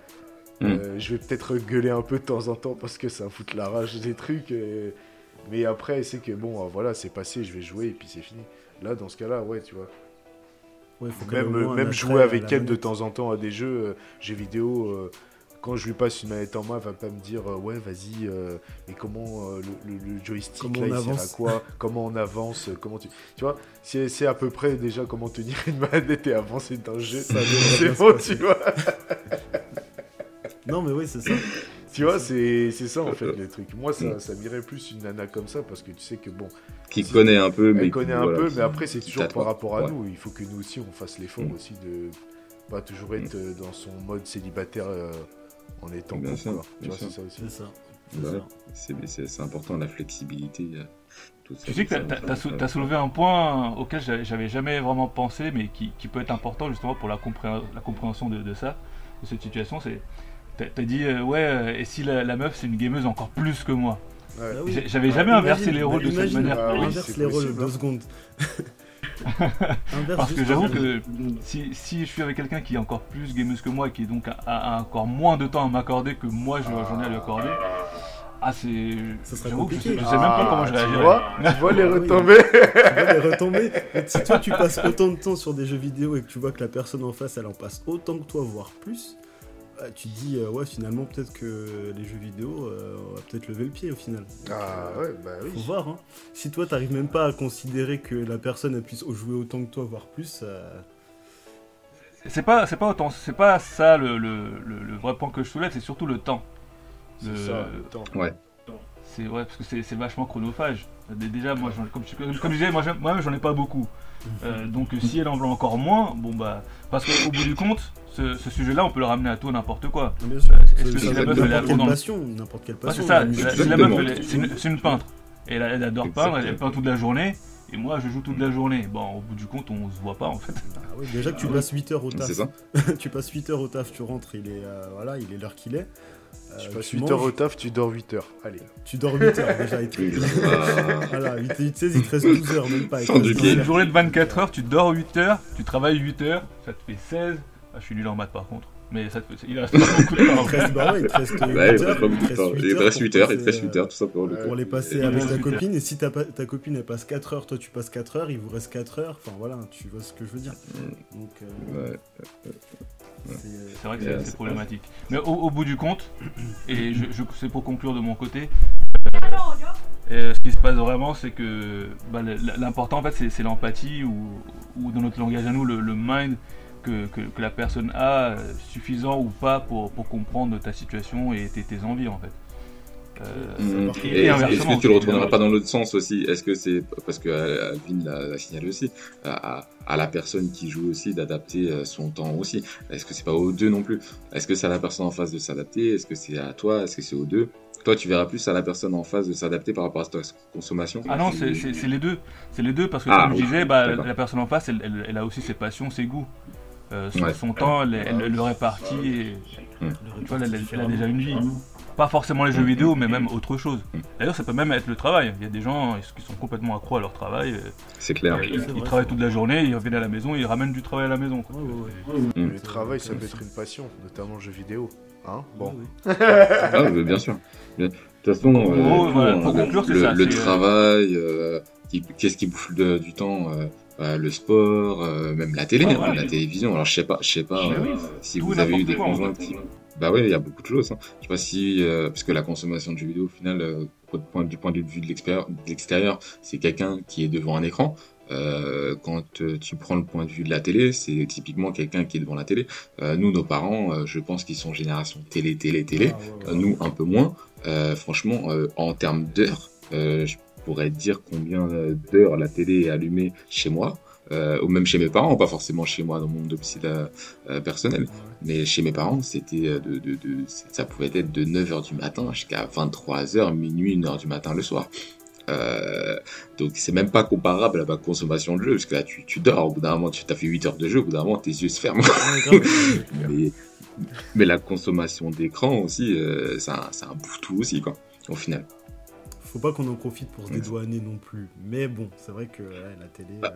mm. euh, je vais peut-être gueuler un peu de temps en temps parce que ça fout la rage des trucs. Mais après, elle sait que bon, voilà, c'est passé, je vais jouer et puis c'est fini. Là, dans ce cas-là, ouais, tu vois. Ouais, faut même, même jouer avec elle de temps en temps à des jeux, euh, jeux vidéo. Euh, quand je lui passe une manette en main, elle va pas me dire euh, ouais vas-y euh, mais comment euh, le, joystick là il sert à quoi? Comment on avance Comment tu tu vois C'est à peu près déjà comment tenir une manette et avancer dans le jeu, ça c'est bon tu vois. non mais oui c'est ça. Tu vois, c'est ça en fait le truc. Moi, ça, ça m'irait plus une nana comme ça parce que tu sais que bon. Qui connaît un peu, mais. connaît un peu, mais après, c'est toujours par rapport à nous. Il faut que nous aussi, on fasse l'effort mm. aussi de pas toujours être dans son mode célibataire en étant bien sûr, Tu vois, c'est ça aussi. C'est ça. C'est important la flexibilité. Euh, tu sais que tu as, soulevé un point auquel j'avais jamais vraiment pensé, mais qui, peut être important justement pour la, la compréhension de, ça, de cette situation. C'est, tu as, dit, euh, ouais, euh, et si la, meuf c'est une gameuse encore plus que moi? J'avais jamais inversé les rôles de cette manière. Ah, inverse les rôles deux secondes. [laughs] [laughs] Parce que j'avoue que si, si, je suis avec quelqu'un qui est encore plus gameuse que moi et qui donc a, encore moins de temps à m'accorder que moi j'en ai à lui accorder, ah, c'est. Ça serait compliqué. Je, sais même pas comment je réagirais. Tu vois, tu vois les [laughs] retombées Tu vois les retombées. si toi tu passes autant de temps sur des jeux vidéo et que tu vois que la personne en face elle en passe autant que toi, voire plus, bah, tu te dis, euh, ouais, finalement, peut-être que les jeux vidéo, euh, on va peut-être lever le pied au final. Ah ouais, bah oui. Faut voir, hein. Si toi t'arrives même pas à considérer que la personne elle puisse jouer autant que toi, voire plus. Euh, c'est pas, c'est pas autant, c'est pas ça le, le, le, vrai point que je soulève, c'est surtout le temps. C'est ça, le temps. Ouais. C'est ouais, parce que c'est vachement chronophage. Déjà, moi, comme, comme, je disais, moi, moi j'en ai pas beaucoup. [laughs] Euh, donc si elle en veut encore moins, bon bah. Parce qu'au bout du compte, ce, sujet-là, on peut le ramener à tout n'importe quoi. Bien sûr. Est-ce que si la meuf elle est passion, n'importe quelle passion. c'est ça, si la meuf c'est une, peintre. Et elle, elle adore peindre, elle peint toute la journée. Et moi, je joue toute la journée. Bon, au bout du compte, on se voit pas en fait. Ah oui, déjà que tu passes 8 heures au taf. C'est ça. [laughs] tu passes 8 heures au taf, tu rentres, il est, euh, voilà, il est l'heure qu'il est. Tu passes 8 heures au taf, tu dors 8 heures. Allez. Tu dors 8 heures déjà. Il te... [laughs] voilà, 8 et 8, 16, il te reste 12 heures, même pas. Une journée de 24 heures, tu dors 8 heures, tu travailles 8 heures, ça te fait 16. Ah, je suis nul en maths par contre. Mais ça te fait... il reste pas [laughs] beaucoup de temps. Il reste, bah ouais, il te reste [laughs] 8 heures. Il te reste 8 heures, il te reste 8 heures, tout ça pour le Pour les passer avec ta copine. Et si ta, ta copine elle passe 4 heures, toi tu passes 4 heures, il vous reste 4 heures. Enfin voilà, tu vois ce que je veux dire. Mm. Donc. Euh... Ouais. C'est vrai que c'est problématique. Mais au, bout du compte, [coughs] et je, c'est pour conclure de mon côté, euh, ce qui se passe vraiment, c'est que bah, l'important en fait, c'est l'empathie ou, ou, dans notre langage à nous, le, mind que, que, la personne a, euh, suffisant ou pas pour, pour comprendre ta situation et tes, tes envies en fait. Euh, mm. et, est-ce que tu le retourneras pas dans l'autre sens aussi? Est-ce que c'est parce que Alvin l'a signalé aussi à, à, la personne qui joue aussi d'adapter euh, son temps aussi? Est-ce que c'est pas aux deux non plus? Est-ce que c'est à la personne en face de s'adapter? Est-ce que c'est à toi? Est-ce que c'est aux deux? Toi, tu verras plus à la personne en face de s'adapter par rapport à ta consommation. Ah non, c'est les deux. C'est les deux parce que ah comme je disais, bah, la personne en face, elle, elle, a aussi ses passions, ses goûts. Euh, son, temps, elle, le répartit. Et, mm. tu vois, elle, a déjà une vie. Pas forcément les jeux vidéo, mais même autre chose. D'ailleurs, ça peut même être le travail. Il y a des gens qui sont complètement accros à leur travail. C'est clair. Ils, travaillent toute la journée, ils reviennent à la maison, ils ramènent du travail à la maison. Le travail, ça peut être une passion, notamment le jeu vidéo. Hein bon. [laughs] ah, bien sûr. De toute façon, euh, le, travail, euh, qu'est-ce qui bouffe du temps euh, le sport, même la télé, hein, la télévision. Alors je sais pas, je sais pas si vous avez eu des conjoints qui, bah ouais, il y a beaucoup de choses. Hein. Je sais pas si, euh, parce que la consommation de jeux vidéo, au final, euh, du point de vue de l'extérieur, c'est quelqu'un qui est devant un écran. Euh, quand euh, tu prends le point de vue de la télé, c'est typiquement quelqu'un qui est devant la télé. Euh, nous, nos parents, je pense qu'ils sont génération télé, télé, télé. Ah, nous, un peu moins. franchement, en termes d'heures, je pourrais dire combien d'heures la télé est allumée chez moi euh, ou même chez mes parents, pas forcément chez moi dans mon domicile euh, personnel, mais chez mes parents, c'était euh, de, de, de, ça pouvait être de 9h du matin jusqu'à 23h, minuit, 1h du matin le soir. Euh, donc c'est même pas comparable à ma consommation de jeu, parce que là tu, tu dors, au bout d'un moment tu as fait 8 heures de jeu, au bout d'un moment tes yeux se ferment. [laughs] mais, mais, la consommation d'écran aussi, euh, c'est un, un bouffe-tout aussi, quoi, au final faut pas qu'on en profite pour se dédouaner non plus. Mais bon, c'est vrai que la télé, bah,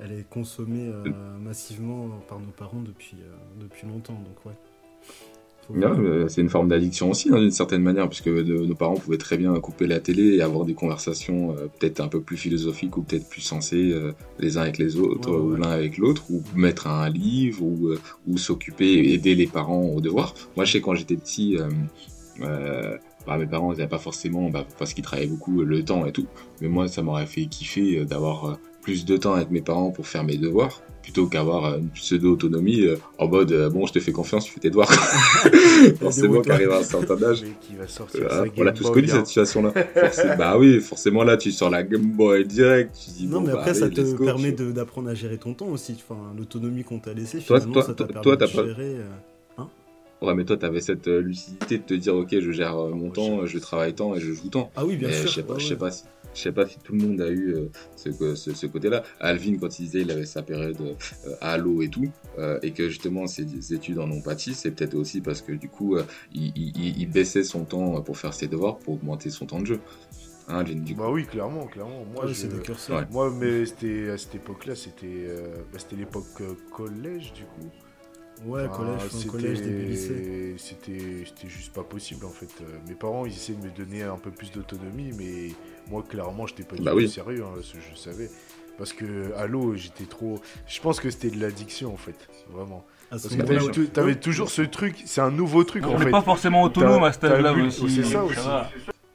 elle est consommée euh, massivement par nos parents depuis, euh, depuis longtemps. Donc ouais. Euh, c'est une forme d'addiction aussi, hein, d'une certaine manière, puisque nos parents pouvaient très bien couper la télé et avoir des conversations peut-être un peu plus philosophiques ou peut-être plus sensées les uns avec les autres, ou l'un avec l'autre, ou mettre un livre, ou, ou s'occuper, aider les parents au devoir. Moi, je sais quand j'étais petit, bah, mes parents n'avaient pas forcément, bah, parce qu'ils travaillaient beaucoup, le temps et tout, mais moi, ça m'aurait fait kiffer d'avoir plus de temps avec mes parents pour faire mes devoirs plutôt qu'avoir une pseudo-autonomie euh, en mode euh, bon je te fais confiance tu fais tes devoirs [laughs] forcément qu'arrive à un certain âge. Qui va sortir euh, on a tous connu cette situation là [laughs] bah oui forcément là tu sors la Game Boy direct tu dis, non mais après bah, ça te permet d'apprendre à gérer ton temps aussi enfin, l'autonomie qu'on t'a laissé finalement toi, ça t'a permis de gérer hein Ouais, mais toi, t'avais cette lucidité de te dire, ok, je gère mon temps, je travaille tant et je joue tant. Ah oui, bien sûr. Je sais pas, je sais pas si je sais pas si tout le monde a eu euh, ce, ce, côté-là. Alvin, quand il disait il avait sa période euh, à l'eau et tout, euh, et que justement ses études en ont pâti, c'est peut-être aussi parce que du coup, il, il, baissait son temps pour faire ses devoirs, pour augmenter son temps de jeu. Hein, bah oui, clairement, clairement. Moi, c'est des Moi, mais c'était à cette époque-là, c'était euh, bah, c'était l'époque euh, collège, du coup. Ouais, collège, collège, début lycée. C'était juste pas possible en fait. Euh, mes parents, ils essayaient de me donner un peu plus d'autonomie, mais moi, clairement, j'étais pas du bah tout sérieux, hein, je savais. Parce que à l'eau, j'étais trop. Je pense que c'était de l'addiction en fait, vraiment. Parce que t'avais toujours ce truc, c'est un nouveau truc en fait. On pas forcément autonome à cet âge-là aussi. C'est ça aussi.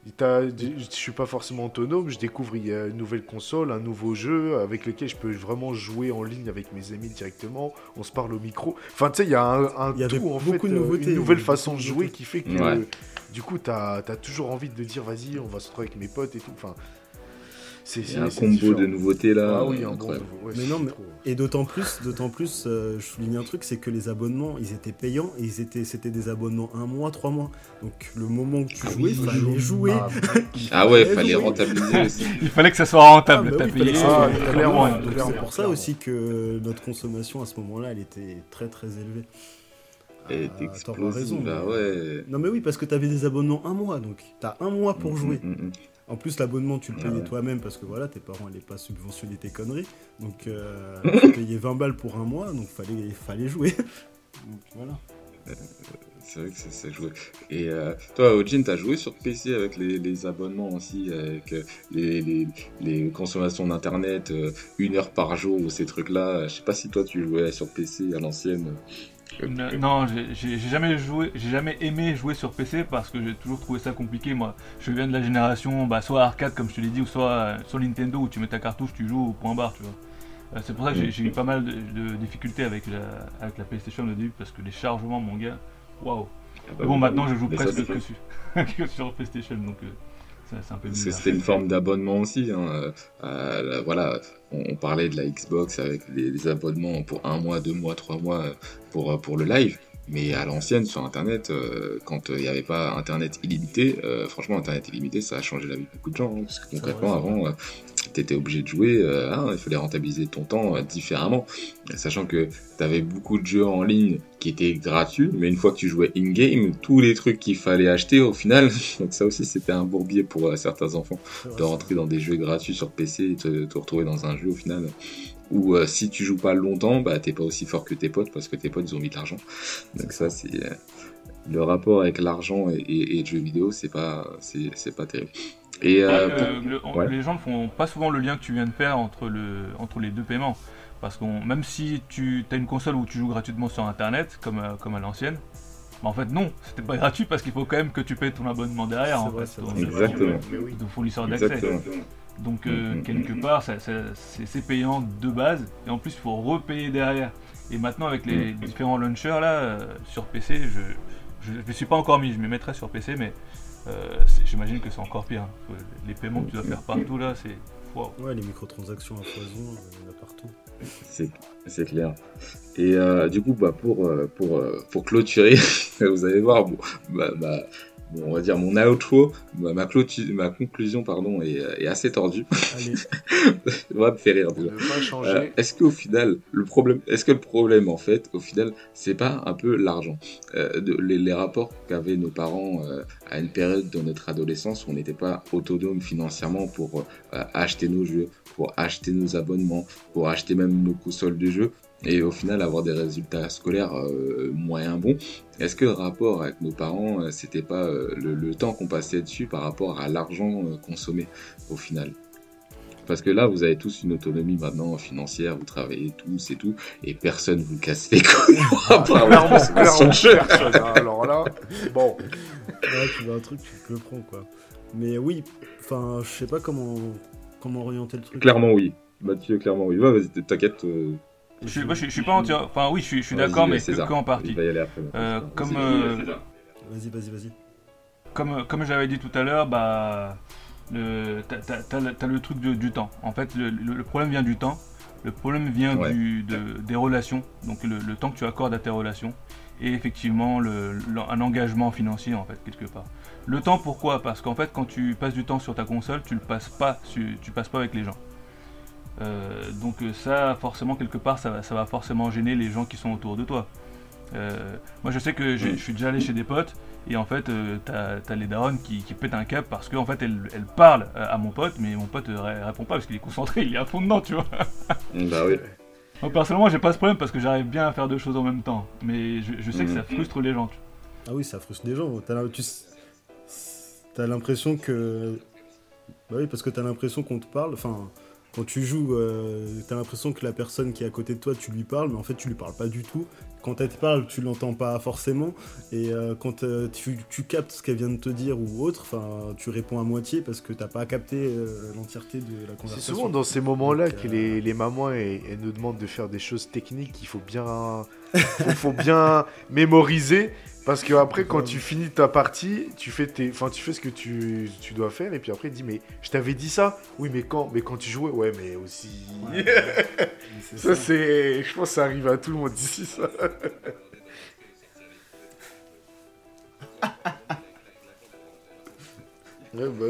Je suis pas forcément autonome, je découvre il y a une nouvelle console, un nouveau jeu avec lequel je peux vraiment jouer en ligne avec mes amis directement. On se parle au micro. Enfin, tu sais, il y a un, tout en fait, euh, une nouvelle façon de jouer qui fait que du coup, tu as, toujours envie de dire vas-y, on va se retrouver avec mes potes et tout. Enfin, c'est un combo de nouveautés là. Ah oui, un mais non, et d'autant plus, d'autant plus, euh, je souligne un truc, c'est que les abonnements, ils étaient payants et ils étaient, c'était des abonnements un mois, trois mois. Donc le moment que tu ah jouais, il fallait jouer. Ah, [laughs] ah ouais, il fallait rentabiliser aussi. [laughs] il fallait que ça soit rentable. Ah, bah c'est pour ça aussi que notre consommation à ce moment-là, elle était très très élevée. Elle explosive, bah ouais. Non mais oui, parce que tu avais des abonnements un mois, donc tu as un mois pour mm, jouer. Mm, mm, en plus, l'abonnement, tu le payais toi-même parce que voilà, tes parents n'allaient pas subventionner tes conneries. Donc, euh, [laughs] tu payais 20 balles pour un mois, donc fallait, fallait jouer. [laughs] donc, voilà. Euh, c'est vrai que ça joué. Et euh, toi, Ojin, t'as joué sur PC avec les, abonnements aussi, avec les, consommations d'internet, une heure par jour ou ces trucs-là. Je sais pas si toi tu jouais sur PC à l'ancienne. Non, j'ai jamais joué, j'ai jamais aimé jouer sur PC parce que j'ai toujours trouvé ça compliqué. Moi, je viens de la génération, bah, soit arcade comme je te l'ai dit, ou soit euh, sur Nintendo où tu mets ta cartouche, tu joues au point barre, tu vois. Euh, c'est pour ça que j'ai eu pas mal de, difficultés avec la, avec la PlayStation au début parce que les chargements, mon gars, waouh. Ah bah bon, maintenant je joue presque [laughs] que sur, PlayStation, donc. Euh, c'était une forme d'abonnement aussi. Hein. Euh, voilà, on, parlait de la Xbox avec les, abonnements pour un mois, deux mois, trois mois pour, pour le live. Mais à l'ancienne, sur Internet, euh, quand il n'y avait pas Internet illimité, euh, franchement, Internet illimité, ça a changé la vie de beaucoup de gens. Hein, parce que concrètement, avant, tu étais obligé de jouer, hein, il fallait rentabiliser ton temps différemment. Sachant que tu avais beaucoup de jeux en ligne qui étaient gratuits, mais une fois que tu jouais in-game, tous les trucs qu'il fallait acheter au final, [laughs] donc ça aussi c'était un bourbier pour certains enfants, de rentrer dans des jeux gratuits sur PC et te, te retrouver dans un jeu au final ou euh, si tu joues pas longtemps, bah t'es pas aussi fort que tes potes parce que tes potes ils ont mis de l'argent. Donc ça c'est euh, le rapport avec l'argent et, et, le jeu vidéo, c'est pas c'est pas terrible. Et euh, les gens ne font pas souvent le lien que tu viens de faire entre le entre les deux paiements. Parce que même si tu as une console où tu joues gratuitement sur internet, comme, comme à l'ancienne, bah en fait non, c'était pas gratuit parce qu'il faut quand même que tu payes ton abonnement derrière en fait. Exactement. Ton fournisseur d'accès. Donc euh, mm, mm, quelque mm, part, c'est payant de base, et en plus il faut repayer derrière. Et maintenant avec les différents launchers là, euh, sur PC, je ne suis pas encore mis, je me mettrai sur PC, mais euh, j'imagine que c'est encore pire. Hein. Les paiements que tu dois faire partout là, c'est... Ouais, les microtransactions à foison, il y en a partout. C'est clair. Et du coup, bah, pour, pour, pour clôturer, [laughs] vous allez voir, bon, bah, bah on va dire mon outro, ma, ma, ma conclusion pardon est, assez tordue. Allez. [laughs] Ça va me faire rire déjà. Euh, est-ce qu'au final le problème, est-ce que le problème en fait, au final, c'est pas un peu l'argent, euh, les, rapports qu'avaient nos parents euh, à une période de notre adolescence où on n'était pas autonome financièrement pour acheter nos jeux, pour acheter nos abonnements, pour acheter même nos consoles de jeux et au final avoir des résultats scolaires euh, moyens bons. Est-ce que le rapport avec nos parents, euh, c'était pas euh, le, temps qu'on passait dessus par rapport à l'argent consommé au final? Parce que là, vous avez tous une autonomie maintenant financière, vous travaillez tous et tout, et personne vous casse les couilles. [laughs] Ah, clairement, personne. Hein. Alors là, [laughs] bon. Là, tu vois un truc, tu le prends, quoi. Mais oui, enfin, je sais pas comment, comment orienter le truc. Clairement, oui. Mathieu, clairement, oui. Ouais, vas-y, t'inquiète. Je suis, je, suis pas entier. Enfin, oui, je suis, je suis d'accord, mais que, en partie. Euh, comme. Euh, vas-y, vas-y, vas-y. Comme, comme j'avais dit tout à l'heure, bah. T'as le truc du temps. En fait, le, le, problème vient du temps. Le problème vient du, de, des relations. Donc, le, le, temps que tu accordes à tes relations. Et effectivement, le, un engagement financier, en fait, quelque part. Le temps, pourquoi? Parce qu'en fait, quand tu passes du temps sur ta console, tu le passes pas, tu, tu passes pas avec les gens. Euh, donc euh, ça, forcément, quelque part, ça va, ça va, forcément gêner les gens qui sont autour de toi. moi, je sais que je suis déjà allé chez des potes et en fait, t'as as les darons qui, qui, pètent un cap parce qu'en fait, elles, elles parlent à mon pote, mais mon pote répond pas parce qu'il est concentré, [laughs] il est à fond dedans, tu vois. bah oui. Moi, personnellement, j'ai pas ce problème parce que j'arrive bien à faire deux choses en même temps. Mais je, sais que ça mm. frustre les gens. Ah oui, ça frustre les gens. T'as l'impression que. Bah oui, parce que t'as l'impression qu'on te parle. Enfin, quand tu joues, euh, t'as l'impression que la personne qui est à côté de toi, tu lui parles, mais en fait, tu lui parles pas du tout. Quand elle te parle, tu l'entends pas forcément. Et euh, quand euh, tu, captes ce qu'elle vient de te dire ou autre, enfin, tu réponds à moitié parce que t'as pas capté l'entièreté de la conversation. C'est souvent dans ces moments-là que les, les, mamans elles, nous demandent de faire des choses techniques qu'il faut bien, [laughs] faut bien mémoriser parce que après, quand tu finis ta partie, tu fais, tes... enfin, tu fais ce que tu, tu dois faire, et puis après, il dit Mais je t'avais dit ça Oui, mais quand Mais quand tu jouais Ouais, mais aussi. [laughs] ça, c'est. Je pense que ça arrive à tout le monde ici, ça. [laughs] ouais, bah.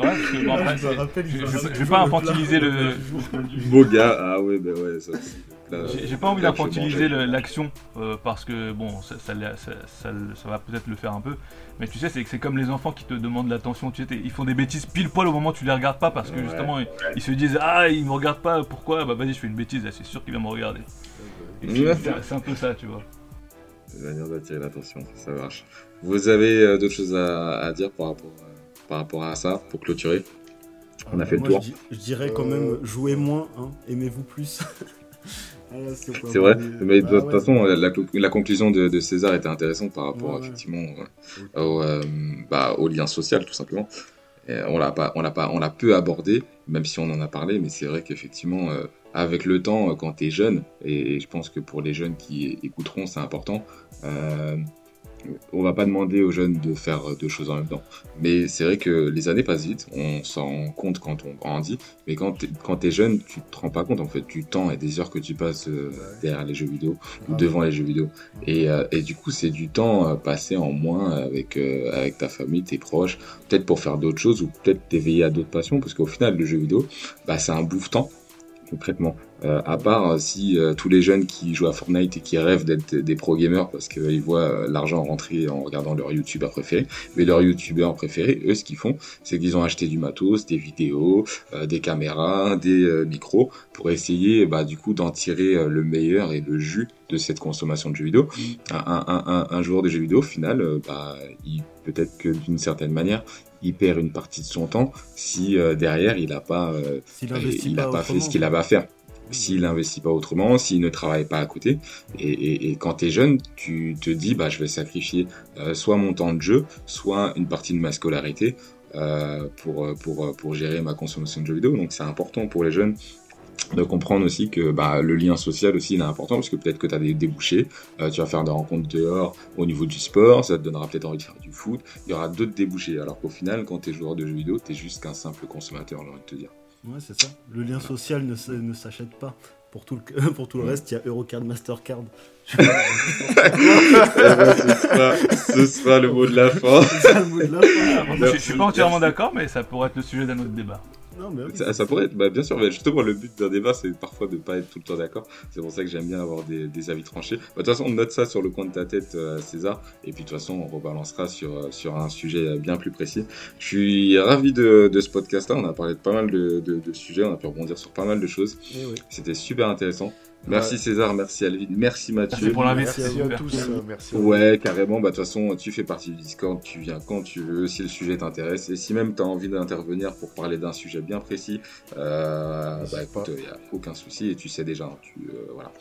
Ouais, je, vais pas infantiliser le. Beau gars, ah ouais, bah ouais, ça aussi. J'ai pas envie d'infantiliser l'action euh, parce que bon, ça, ça, va peut-être le faire un peu. Mais tu sais, c'est comme les enfants qui te demandent l'attention. Tu sais, ils font des bêtises pile poil au moment où tu les regardes pas parce que justement ils, se disent Ah, il me regarde pas, pourquoi? Bah vas-y, je fais une bêtise, c'est sûr qu'il va me regarder. C'est un peu ça, tu vois. C'est une manière d'attirer l'attention, ça marche. Vous avez euh, d'autres choses à, dire par rapport, euh, par rapport à ça pour clôturer? On a fait le tour. Je, dirais quand même jouez moins, hein, aimez-vous plus. [laughs] Ah, c'est vrai, mais de toute façon, la, conclusion de, César était intéressante par rapport effectivement au, euh, bah, au, lien social, tout simplement. on l'a pas, on l'a pas, on l'a peu abordé, même si on en a parlé, mais c'est vrai qu'effectivement, euh, avec le temps, quand tu es jeune, et, je pense que pour les jeunes qui écouteront, c'est important, euh, on va pas demander aux jeunes de faire deux choses en même temps. Mais c'est vrai que les années passent vite, on s'en compte quand on grandit, mais quand tu es jeune, tu te rends pas compte en fait du temps et des heures que tu passes euh, derrière les jeux vidéo ou ah devant les jeux vidéo. Et, euh, du coup, c'est du temps euh, passé en moins avec, avec ta famille, tes proches, peut-être pour faire d'autres choses ou peut-être t'éveiller à d'autres passions, parce qu'au final, le jeu vidéo, bah, c'est un bouffe-temps concrètement. Euh, à part euh, si euh, tous les jeunes qui jouent à Fortnite et qui rêvent d'être des pro gamers parce qu'ils voient l'argent rentrer en regardant leur youtubeur préféré, mais leur youtubeur préféré, eux, ce qu'ils font, c'est qu'ils ont acheté du matos, des vidéos, des caméras, des micros pour essayer, bah, du coup, d'en tirer le meilleur et le jus de cette consommation de jeux vidéo. Mm. Un, un, un, joueur de jeux vidéo, au final, bah, il peut-être que d'une certaine manière, il perd une partie de son temps si derrière il n'a pas, il, a pas fait ce qu'il avait à faire s'il n'investit pas autrement, s'il ne travaille pas à côté. Et, quand tu es jeune, tu te dis, bah, je vais sacrifier euh, soit mon temps de jeu, soit une partie de ma scolarité euh, pour, pour, pour gérer ma consommation de jeux vidéo. Donc c'est important pour les jeunes de comprendre aussi que bah, le lien social aussi il est important parce que peut-être que tu as des débouchés, euh, tu vas faire des rencontres dehors au niveau du sport, ça te donnera peut-être envie de faire du foot, il y aura d'autres débouchés alors qu'au final quand tu es joueur de jeux vidéo, tu es juste qu'un simple consommateur, j'ai envie de te dire. Ouais, c'est ça. Le lien social ne, ne s'achète pas. Pour tout le, [laughs] pour tout le reste, il y a Eurocard, Mastercard. [laughs] Eh ben, ce, sera, le mot de la fin. je, je suis pas entièrement d'accord, mais ça pourrait être le sujet d'un autre débat ça, pourrait être, bah, bien sûr, mais justement, le but d'un débat, c'est parfois de ne pas être tout le temps d'accord. C'est pour ça que j'aime bien avoir des, avis tranchés. Bah, de toute façon, on note ça sur le coin de ta tête, euh, César, et puis de toute façon, on rebalancera sur, euh, sur un sujet bien plus précis. Je suis ravi de, ce podcast-là. On a parlé de pas mal de, sujets, on a pu rebondir sur pas mal de choses. Eh C'était super intéressant. Merci César, merci Alvin, merci Mathieu. Merci pour Merci à tous. Euh, merci ouais, carrément. Bah, de toute façon, tu fais partie du Discord, tu viens quand tu veux, si le sujet t'intéresse. Et si même tu as envie d'intervenir pour parler d'un sujet bien précis, euh, bah écoute, il n'y a aucun souci et tu sais déjà. Hein, tu, euh, voilà.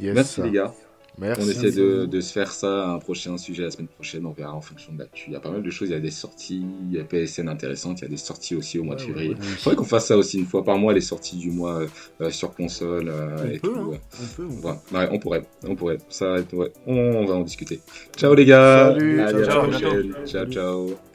merci les gars. On essaie de, se faire ça, un prochain sujet la semaine prochaine, on verra en fonction de l'actu. Il y a pas mal de choses, il y a des sorties, il y a PSN intéressantes, il y a des sorties aussi au mois de février. il faudrait qu'on fasse ça aussi une fois par mois, les sorties du mois euh, sur console euh, et tout. Hein. on, pourrait, on pourrait. Ça, on, va en discuter. Ciao les gars. Salut. ciao, ciao. ciao. ciao.